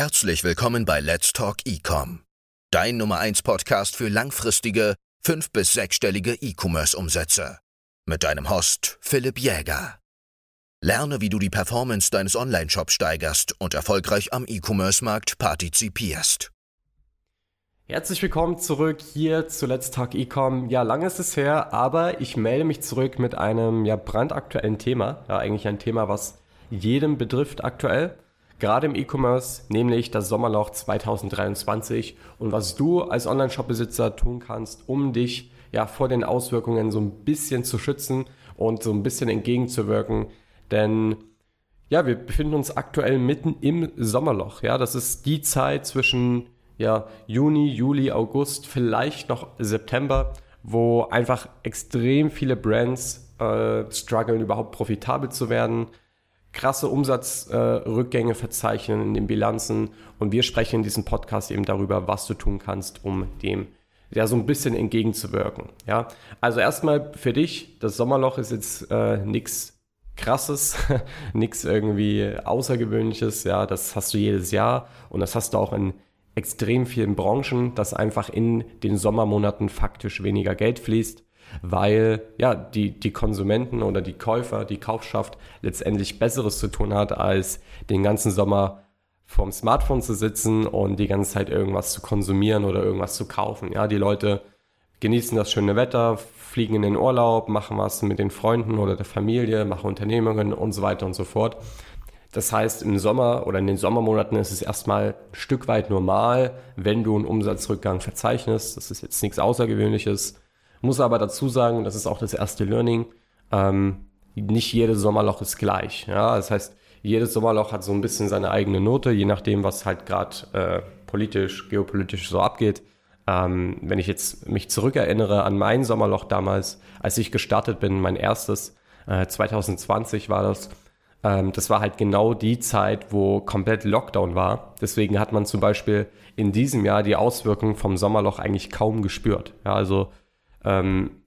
Herzlich willkommen bei Let's Talk Ecom, dein Nummer 1 Podcast für langfristige, fünf- bis sechsstellige E-Commerce-Umsätze. Mit deinem Host Philipp Jäger. Lerne, wie du die Performance deines Online-Shops steigerst und erfolgreich am E-Commerce-Markt partizipierst. Herzlich willkommen zurück hier zu Let's Talk Ecom. Ja, lange ist es her, aber ich melde mich zurück mit einem ja brandaktuellen Thema. Ja, eigentlich ein Thema, was jedem betrifft aktuell gerade im E-Commerce, nämlich das Sommerloch 2023 und was du als Online-Shop-Besitzer tun kannst, um dich ja vor den Auswirkungen so ein bisschen zu schützen und so ein bisschen entgegenzuwirken. Denn ja, wir befinden uns aktuell mitten im Sommerloch. Ja, das ist die Zeit zwischen ja, Juni, Juli, August, vielleicht noch September, wo einfach extrem viele Brands äh, strugglen, überhaupt profitabel zu werden krasse Umsatzrückgänge äh, verzeichnen in den Bilanzen. Und wir sprechen in diesem Podcast eben darüber, was du tun kannst, um dem ja so ein bisschen entgegenzuwirken. Ja, also erstmal für dich, das Sommerloch ist jetzt äh, nichts krasses, nichts irgendwie außergewöhnliches, ja, das hast du jedes Jahr. Und das hast du auch in extrem vielen Branchen, dass einfach in den Sommermonaten faktisch weniger Geld fließt weil ja die, die Konsumenten oder die Käufer, die Kaufschaft letztendlich Besseres zu tun hat, als den ganzen Sommer vorm Smartphone zu sitzen und die ganze Zeit irgendwas zu konsumieren oder irgendwas zu kaufen. Ja, die Leute genießen das schöne Wetter, fliegen in den Urlaub, machen was mit den Freunden oder der Familie, machen Unternehmungen und so weiter und so fort. Das heißt, im Sommer oder in den Sommermonaten ist es erstmal ein Stück weit normal, wenn du einen Umsatzrückgang verzeichnest. Das ist jetzt nichts Außergewöhnliches. Muss aber dazu sagen, das ist auch das erste Learning, ähm, nicht jedes Sommerloch ist gleich. Ja? Das heißt, jedes Sommerloch hat so ein bisschen seine eigene Note, je nachdem, was halt gerade äh, politisch, geopolitisch so abgeht. Ähm, wenn ich jetzt mich zurückerinnere an mein Sommerloch damals, als ich gestartet bin, mein erstes, äh, 2020 war das, ähm, das war halt genau die Zeit, wo komplett Lockdown war. Deswegen hat man zum Beispiel in diesem Jahr die Auswirkungen vom Sommerloch eigentlich kaum gespürt. Ja, also ähm,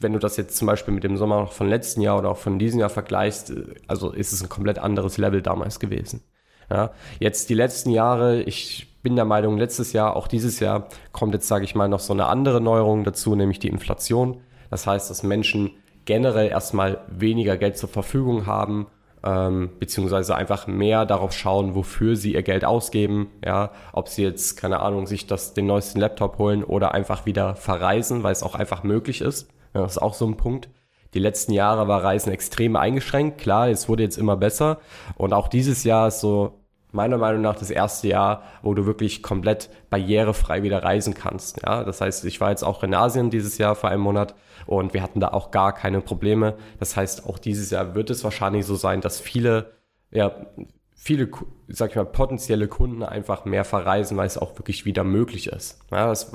wenn du das jetzt zum Beispiel mit dem Sommer noch von letzten Jahr oder auch von diesem Jahr vergleichst, äh, also ist es ein komplett anderes Level damals gewesen. Ja, jetzt die letzten Jahre, ich bin der Meinung, letztes Jahr, auch dieses Jahr, kommt jetzt, sage ich mal, noch so eine andere Neuerung dazu, nämlich die Inflation. Das heißt, dass Menschen generell erstmal weniger Geld zur Verfügung haben ähm, beziehungsweise einfach mehr darauf schauen, wofür sie ihr Geld ausgeben, ja, ob sie jetzt, keine Ahnung, sich das, den neuesten Laptop holen oder einfach wieder verreisen, weil es auch einfach möglich ist. Ja, das ist auch so ein Punkt. Die letzten Jahre war Reisen extrem eingeschränkt. Klar, es wurde jetzt immer besser. Und auch dieses Jahr ist so meiner Meinung nach das erste Jahr, wo du wirklich komplett barrierefrei wieder reisen kannst. Ja, das heißt, ich war jetzt auch in Asien dieses Jahr vor einem Monat und wir hatten da auch gar keine Probleme. Das heißt, auch dieses Jahr wird es wahrscheinlich so sein, dass viele, ja, viele, sag ich mal, potenzielle Kunden einfach mehr verreisen, weil es auch wirklich wieder möglich ist. Ja, das,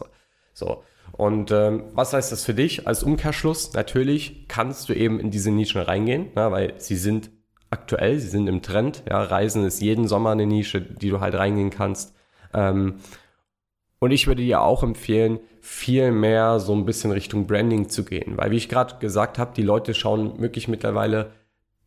so. Und ähm, was heißt das für dich als Umkehrschluss? Natürlich kannst du eben in diese Nischen reingehen, ja, weil sie sind aktuell, sie sind im Trend. Ja, Reisen ist jeden Sommer eine Nische, die du halt reingehen kannst. Ähm, und ich würde dir auch empfehlen, viel mehr so ein bisschen Richtung Branding zu gehen. Weil, wie ich gerade gesagt habe, die Leute schauen wirklich mittlerweile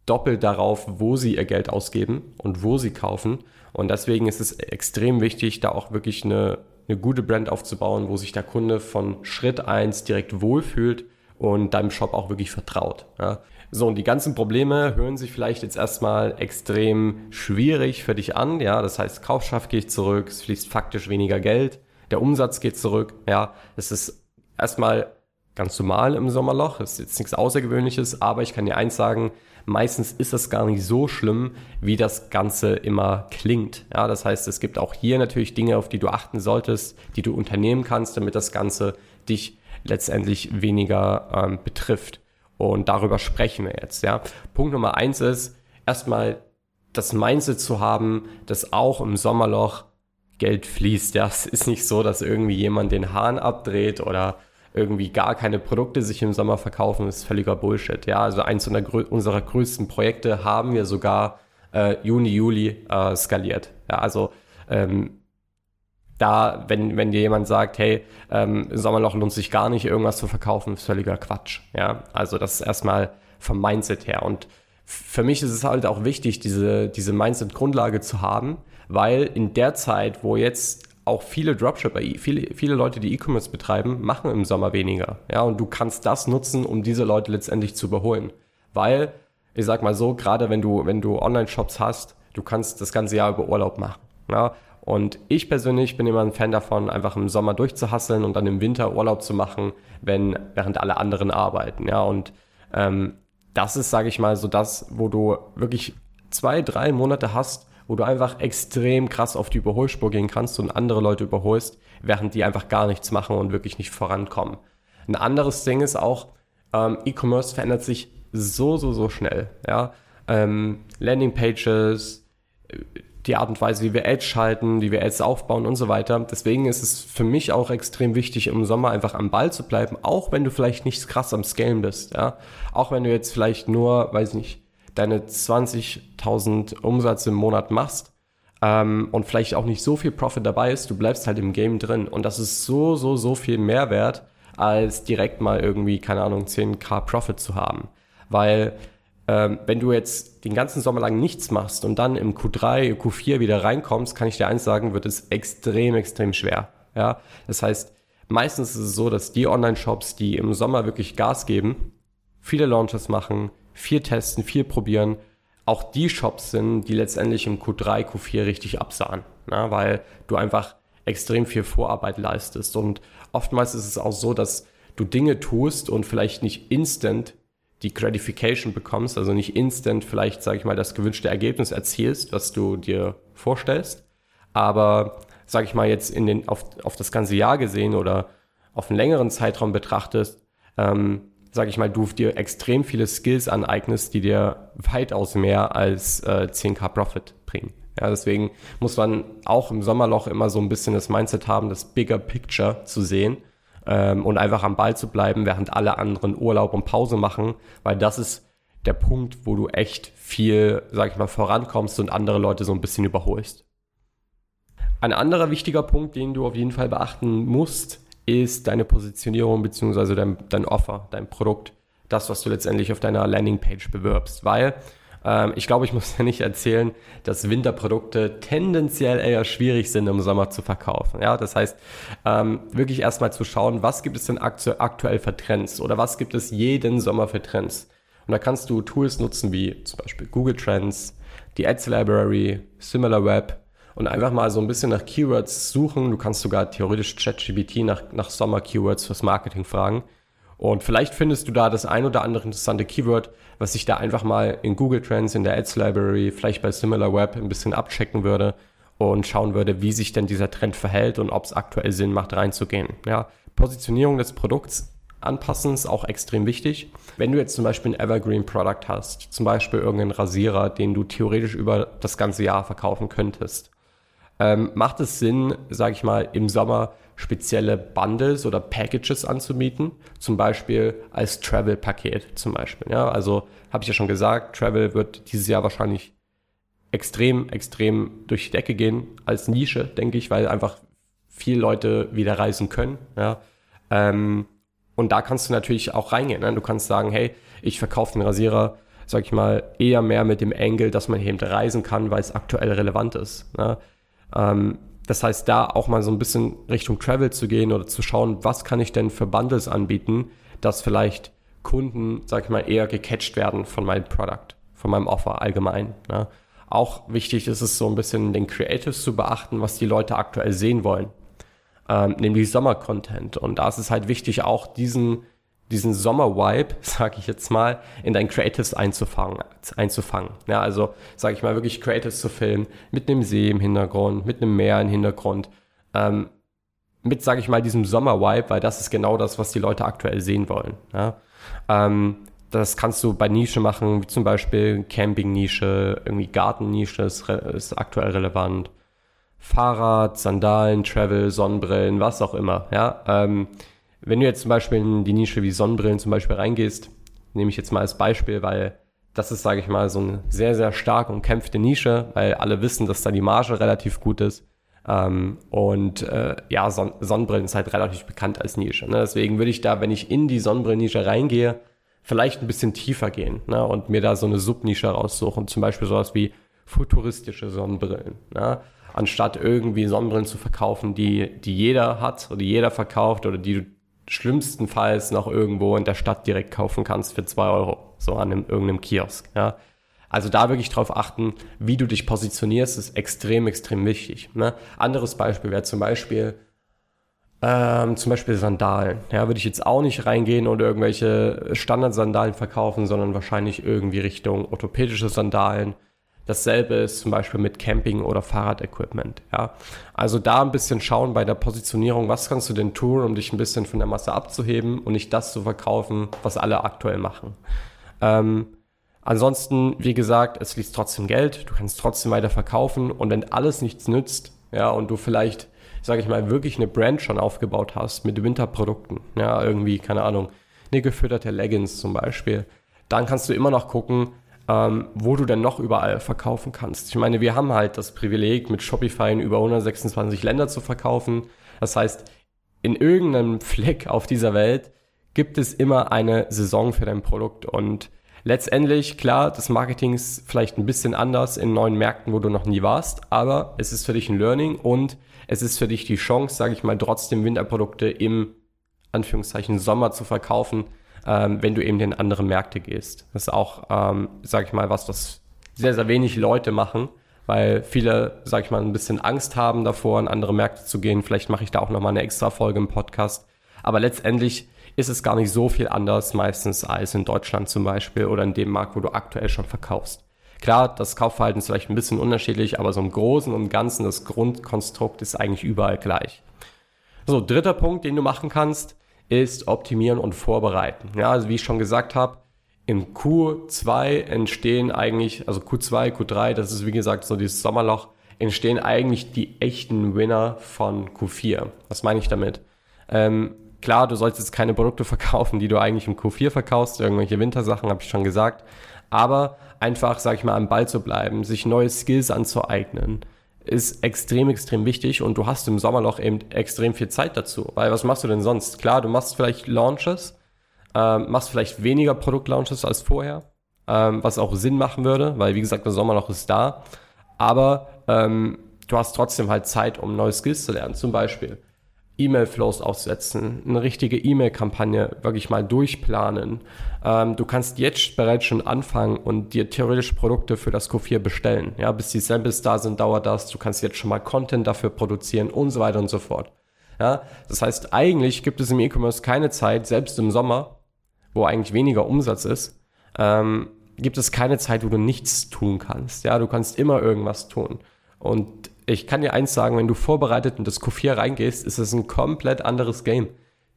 doppelt darauf, wo sie ihr Geld ausgeben und wo sie kaufen. Und deswegen ist es extrem wichtig, da auch wirklich eine, eine gute Brand aufzubauen, wo sich der Kunde von Schritt eins direkt wohlfühlt und deinem Shop auch wirklich vertraut. Ja. So, und die ganzen Probleme hören sich vielleicht jetzt erstmal extrem schwierig für dich an. Ja, das heißt, Kaufschaft geht zurück, es fließt faktisch weniger Geld, der Umsatz geht zurück. Ja, es ist erstmal ganz normal im Sommerloch, es ist jetzt nichts Außergewöhnliches, aber ich kann dir eins sagen, meistens ist das gar nicht so schlimm, wie das Ganze immer klingt. Ja, das heißt, es gibt auch hier natürlich Dinge, auf die du achten solltest, die du unternehmen kannst, damit das Ganze dich letztendlich weniger ähm, betrifft. Und darüber sprechen wir jetzt. Ja. Punkt Nummer eins ist, erstmal das Mindset zu haben, dass auch im Sommerloch Geld fließt. Ja, es ist nicht so, dass irgendwie jemand den Hahn abdreht oder irgendwie gar keine Produkte sich im Sommer verkaufen, das ist völliger Bullshit. Ja, also eins unserer größten Projekte haben wir sogar äh, Juni, Juli äh, skaliert. Ja, also ähm, da, wenn, wenn dir jemand sagt, hey, ähm, Sommerloch lohnt sich gar nicht, irgendwas zu verkaufen, ist völliger Quatsch. Ja, also das ist erstmal vom Mindset her. Und für mich ist es halt auch wichtig, diese, diese Mindset-Grundlage zu haben, weil in der Zeit, wo jetzt auch viele Dropshipper, viele, viele Leute, die E-Commerce betreiben, machen im Sommer weniger. Ja, und du kannst das nutzen, um diese Leute letztendlich zu überholen. Weil, ich sag mal so, gerade wenn du, wenn du Online-Shops hast, du kannst das ganze Jahr über Urlaub machen. Ja, und ich persönlich bin immer ein Fan davon, einfach im Sommer durchzuhasseln und dann im Winter Urlaub zu machen, wenn, während alle anderen arbeiten. Ja, und ähm, das ist, sage ich mal, so das, wo du wirklich zwei, drei Monate hast, wo du einfach extrem krass auf die Überholspur gehen kannst und andere Leute überholst, während die einfach gar nichts machen und wirklich nicht vorankommen. Ein anderes Ding ist auch, ähm, E-Commerce verändert sich so, so, so schnell. Ja? Ähm, Landingpages, die Art und Weise, wie wir Ads schalten, wie wir Ads aufbauen und so weiter. Deswegen ist es für mich auch extrem wichtig, im Sommer einfach am Ball zu bleiben, auch wenn du vielleicht nicht krass am Scalen bist. Ja? Auch wenn du jetzt vielleicht nur, weiß nicht, deine 20.000 Umsatz im Monat machst ähm, und vielleicht auch nicht so viel Profit dabei ist, du bleibst halt im Game drin. Und das ist so, so, so viel Mehrwert, als direkt mal irgendwie, keine Ahnung, 10k Profit zu haben. Weil ähm, wenn du jetzt den ganzen Sommer lang nichts machst und dann im Q3, Q4 wieder reinkommst, kann ich dir eins sagen, wird es extrem, extrem schwer. Ja, das heißt, meistens ist es so, dass die Online-Shops, die im Sommer wirklich Gas geben, viele Launches machen, viel testen, viel probieren, auch die Shops sind, die letztendlich im Q3, Q4 richtig absahen, ne? weil du einfach extrem viel Vorarbeit leistest. Und oftmals ist es auch so, dass du Dinge tust und vielleicht nicht instant die Gratification bekommst, also nicht instant vielleicht, sage ich mal, das gewünschte Ergebnis erzielst, was du dir vorstellst, aber sage ich mal jetzt in den auf, auf das ganze Jahr gesehen oder auf einen längeren Zeitraum betrachtest, ähm, sage ich mal, du dir extrem viele Skills aneignest, die dir weitaus mehr als äh, 10k Profit bringen. Ja, deswegen muss man auch im Sommerloch immer so ein bisschen das Mindset haben, das Bigger Picture zu sehen ähm, und einfach am Ball zu bleiben, während alle anderen Urlaub und Pause machen, weil das ist der Punkt, wo du echt viel, sag ich mal, vorankommst und andere Leute so ein bisschen überholst. Ein anderer wichtiger Punkt, den du auf jeden Fall beachten musst, ist deine Positionierung beziehungsweise dein, dein Offer, dein Produkt, das, was du letztendlich auf deiner Landingpage bewirbst. Weil ich glaube, ich muss ja nicht erzählen, dass Winterprodukte tendenziell eher schwierig sind im Sommer zu verkaufen. Ja, das heißt, ähm, wirklich erstmal zu schauen, was gibt es denn aktu aktuell für Trends oder was gibt es jeden Sommer für Trends. Und da kannst du Tools nutzen wie zum Beispiel Google Trends, die Ads Library, SimilarWeb und einfach mal so ein bisschen nach Keywords suchen. Du kannst sogar theoretisch ChatGPT nach, nach Sommer-Keywords fürs Marketing fragen. Und vielleicht findest du da das ein oder andere interessante Keyword, was ich da einfach mal in Google Trends, in der Ads Library, vielleicht bei SimilarWeb ein bisschen abchecken würde und schauen würde, wie sich denn dieser Trend verhält und ob es aktuell Sinn macht, reinzugehen. Ja, Positionierung des Produkts anpassen ist auch extrem wichtig. Wenn du jetzt zum Beispiel ein Evergreen Product hast, zum Beispiel irgendeinen Rasierer, den du theoretisch über das ganze Jahr verkaufen könntest, ähm, macht es Sinn, sage ich mal, im Sommer spezielle Bundles oder Packages anzubieten, zum Beispiel als Travel-Paket zum Beispiel. Ja, also habe ich ja schon gesagt, Travel wird dieses Jahr wahrscheinlich extrem, extrem durch die Decke gehen als Nische, denke ich, weil einfach viele Leute wieder reisen können. Ja. Ähm, und da kannst du natürlich auch reingehen. Ne? Du kannst sagen, hey, ich verkaufe den Rasierer, sag ich mal, eher mehr mit dem Angle, dass man eben reisen kann, weil es aktuell relevant ist. Ne? Ähm, das heißt, da auch mal so ein bisschen Richtung Travel zu gehen oder zu schauen, was kann ich denn für Bundles anbieten, dass vielleicht Kunden, sag ich mal, eher gecatcht werden von meinem Product, von meinem Offer allgemein. Ne? Auch wichtig ist es so ein bisschen den Creatives zu beachten, was die Leute aktuell sehen wollen, ähm, nämlich Sommer-Content. Und da ist es halt wichtig, auch diesen diesen Sommer-Vibe, sage ich jetzt mal, in dein Creatives einzufangen. einzufangen. Ja, also sage ich mal wirklich Creatives zu filmen, mit einem See im Hintergrund, mit einem Meer im Hintergrund, ähm, mit, sage ich mal, diesem Sommer-Vibe, weil das ist genau das, was die Leute aktuell sehen wollen. Ja? Ähm, das kannst du bei Nische machen, wie zum Beispiel Camping-Nische, irgendwie Garten-Nische ist, ist aktuell relevant. Fahrrad, Sandalen, Travel, Sonnenbrillen, was auch immer. Ja, ähm, wenn du jetzt zum Beispiel in die Nische wie Sonnenbrillen zum Beispiel reingehst, nehme ich jetzt mal als Beispiel, weil das ist, sage ich mal, so eine sehr, sehr stark umkämpfte Nische, weil alle wissen, dass da die Marge relativ gut ist. Ähm, und äh, ja, Son Sonnenbrillen ist halt relativ bekannt als Nische. Ne? Deswegen würde ich da, wenn ich in die Sonnenbrillennische reingehe, vielleicht ein bisschen tiefer gehen ne? und mir da so eine Subnische raussuchen. Zum Beispiel sowas wie futuristische Sonnenbrillen. Ja? Anstatt irgendwie Sonnenbrillen zu verkaufen, die, die jeder hat oder die jeder verkauft oder die du schlimmstenfalls noch irgendwo in der Stadt direkt kaufen kannst für zwei Euro, so an einem, irgendeinem Kiosk. Ja? Also da wirklich drauf achten, wie du dich positionierst, ist extrem, extrem wichtig. Ne? Anderes Beispiel wäre zum Beispiel, ähm, zum Beispiel Sandalen. Ja, würde ich jetzt auch nicht reingehen und irgendwelche Standardsandalen verkaufen, sondern wahrscheinlich irgendwie Richtung orthopädische Sandalen. Dasselbe ist zum Beispiel mit Camping- oder Fahrradequipment. Ja, also da ein bisschen schauen bei der Positionierung, was kannst du denn tun, um dich ein bisschen von der Masse abzuheben und nicht das zu verkaufen, was alle aktuell machen. Ähm, ansonsten, wie gesagt, es fließt trotzdem Geld, du kannst trotzdem weiter verkaufen und wenn alles nichts nützt, ja, und du vielleicht sage ich mal, wirklich eine Brand schon aufgebaut hast mit Winterprodukten, ja, irgendwie, keine Ahnung, eine gefütterte Leggings zum Beispiel, dann kannst du immer noch gucken, ähm, wo du denn noch überall verkaufen kannst. Ich meine, wir haben halt das Privileg, mit Shopify in über 126 Länder zu verkaufen. Das heißt, in irgendeinem Fleck auf dieser Welt gibt es immer eine Saison für dein Produkt und letztendlich, klar, das Marketing ist vielleicht ein bisschen anders in neuen Märkten, wo du noch nie warst, aber es ist für dich ein Learning und es ist für dich die Chance, sage ich mal, trotzdem Winterprodukte im Anführungszeichen Sommer zu verkaufen, ähm, wenn du eben in andere Märkte gehst. Das ist auch, ähm, sage ich mal, was, was sehr, sehr wenig Leute machen, weil viele, sage ich mal, ein bisschen Angst haben davor, in andere Märkte zu gehen. Vielleicht mache ich da auch nochmal eine extra Folge im Podcast. Aber letztendlich ist es gar nicht so viel anders meistens als in Deutschland zum Beispiel oder in dem Markt, wo du aktuell schon verkaufst. Klar, das Kaufverhalten ist vielleicht ein bisschen unterschiedlich, aber so im Großen und Ganzen das Grundkonstrukt ist eigentlich überall gleich. So, dritter Punkt, den du machen kannst, ist optimieren und vorbereiten. Ja, also wie ich schon gesagt habe, im Q2 entstehen eigentlich, also Q2, Q3, das ist wie gesagt so dieses Sommerloch, entstehen eigentlich die echten Winner von Q4. Was meine ich damit? Ähm, klar, du sollst jetzt keine Produkte verkaufen, die du eigentlich im Q4 verkaufst, irgendwelche Wintersachen, habe ich schon gesagt aber einfach, sag ich mal, am Ball zu bleiben, sich neue Skills anzueignen, ist extrem, extrem wichtig und du hast im Sommerloch eben extrem viel Zeit dazu. Weil was machst du denn sonst? Klar, du machst vielleicht Launches, ähm, machst vielleicht weniger Produktlaunches als vorher, ähm, was auch Sinn machen würde, weil wie gesagt, das Sommerloch ist da. Aber ähm, du hast trotzdem halt Zeit, um neue Skills zu lernen. Zum Beispiel E-Mail-Flows aufsetzen, eine richtige E-Mail-Kampagne wirklich mal durchplanen. Ähm, du kannst jetzt bereits schon anfangen und dir theoretisch Produkte für das Q4 bestellen. Ja, bis die Samples da sind, dauert das. Du kannst jetzt schon mal Content dafür produzieren und so weiter und so fort. Ja, das heißt, eigentlich gibt es im E-Commerce keine Zeit, selbst im Sommer, wo eigentlich weniger Umsatz ist, ähm, gibt es keine Zeit, wo du nichts tun kannst. Ja, du kannst immer irgendwas tun. Und ich kann dir eins sagen, wenn du vorbereitet in das Q4 reingehst, ist es ein komplett anderes Game.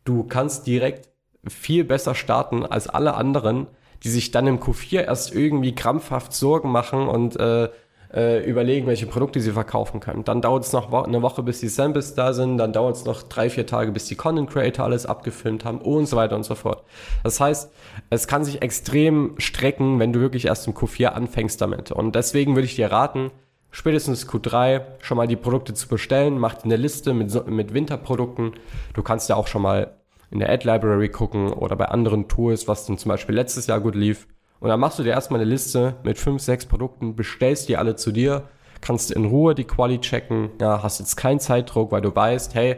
Du kannst direkt viel besser starten als alle anderen, die sich dann im Q4 erst irgendwie krampfhaft Sorgen machen und äh, äh, überlegen, welche Produkte sie verkaufen können. Dann dauert es noch eine Woche, bis die Samples da sind, dann dauert es noch drei, vier Tage, bis die Content Creator alles abgefilmt haben und so weiter und so fort. Das heißt, es kann sich extrem strecken, wenn du wirklich erst im Q4 anfängst damit. Und deswegen würde ich dir raten, spätestens Q3 schon mal die Produkte zu bestellen. Macht eine Liste mit, mit Winterprodukten. Du kannst ja auch schon mal in der Ad Library gucken oder bei anderen Tools, was dann zum Beispiel letztes Jahr gut lief. Und dann machst du dir erstmal eine Liste mit fünf, sechs Produkten, bestellst die alle zu dir, kannst in Ruhe die Quali checken, ja, hast jetzt keinen Zeitdruck, weil du weißt, hey,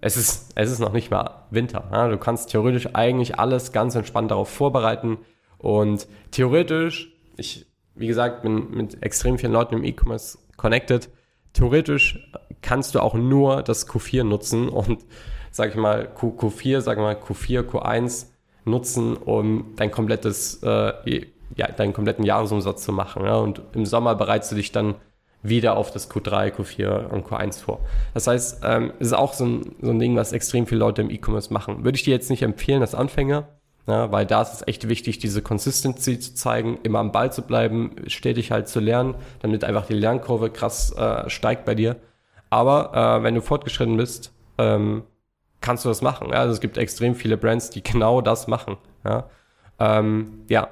es ist, es ist noch nicht mal Winter. Ja, du kannst theoretisch eigentlich alles ganz entspannt darauf vorbereiten und theoretisch, ich wie gesagt, bin mit extrem vielen Leuten im E-Commerce connected. Theoretisch kannst du auch nur das Q4 nutzen und, sag ich mal, Q, Q4, sag mal Q4, Q1 nutzen, um dein komplettes, äh, ja, deinen kompletten Jahresumsatz zu machen. Ja? Und im Sommer bereitest du dich dann wieder auf das Q3, Q4 und Q1 vor. Das heißt, ähm, ist auch so ein, so ein Ding, was extrem viele Leute im E-Commerce machen. Würde ich dir jetzt nicht empfehlen als Anfänger, ja, weil da ist es echt wichtig, diese Consistency zu zeigen, immer am Ball zu bleiben, stetig halt zu lernen, damit einfach die Lernkurve krass äh, steigt bei dir. Aber äh, wenn du fortgeschritten bist, ähm, kannst du das machen. Ja? Also es gibt extrem viele Brands, die genau das machen. Ja. Ähm, ja.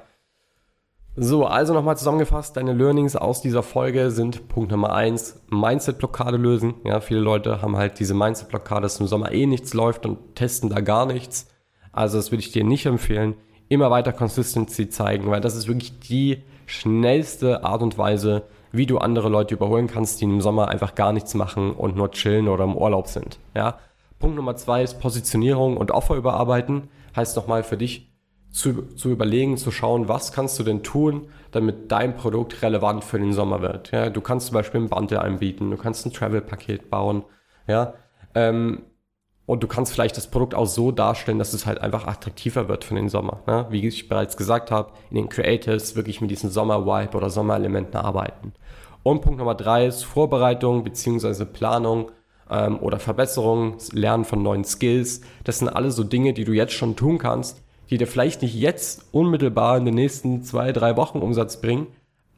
So, also nochmal zusammengefasst, deine Learnings aus dieser Folge sind Punkt Nummer eins: Mindset-Blockade lösen. Ja, viele Leute haben halt diese Mindset-Blockade, dass im Sommer eh nichts läuft und testen da gar nichts. Also das würde ich dir nicht empfehlen. Immer weiter Consistency zeigen, weil das ist wirklich die schnellste Art und Weise, wie du andere Leute überholen kannst, die im Sommer einfach gar nichts machen und nur chillen oder im Urlaub sind. Ja? Punkt Nummer zwei ist Positionierung und Offer überarbeiten. Heißt nochmal für dich zu, zu überlegen, zu schauen, was kannst du denn tun, damit dein Produkt relevant für den Sommer wird. Ja? Du kannst zum Beispiel ein Bundle anbieten, du kannst ein Travel-Paket bauen. Ja? Ähm, und du kannst vielleicht das Produkt auch so darstellen, dass es halt einfach attraktiver wird für den Sommer. Ne? Wie ich bereits gesagt habe, in den Creatives wirklich mit diesen Sommer-Vibe oder Sommerelementen arbeiten. Und Punkt Nummer drei ist Vorbereitung bzw. Planung ähm, oder Verbesserung, Lernen von neuen Skills. Das sind alle so Dinge, die du jetzt schon tun kannst, die dir vielleicht nicht jetzt unmittelbar in den nächsten zwei, drei Wochen Umsatz bringen,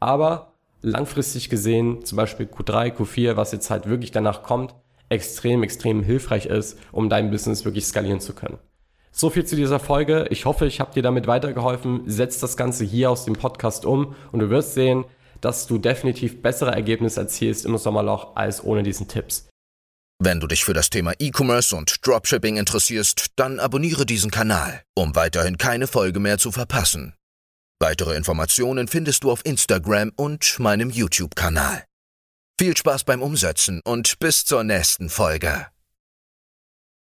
aber langfristig gesehen, zum Beispiel Q3, Q4, was jetzt halt wirklich danach kommt, extrem, extrem hilfreich ist, um dein Business wirklich skalieren zu können. So viel zu dieser Folge. Ich hoffe, ich habe dir damit weitergeholfen. Setz das Ganze hier aus dem Podcast um und du wirst sehen, dass du definitiv bessere Ergebnisse erzielst im Sommerloch als ohne diesen Tipps. Wenn du dich für das Thema E-Commerce und Dropshipping interessierst, dann abonniere diesen Kanal, um weiterhin keine Folge mehr zu verpassen. Weitere Informationen findest du auf Instagram und meinem YouTube-Kanal. Viel Spaß beim Umsetzen und bis zur nächsten Folge.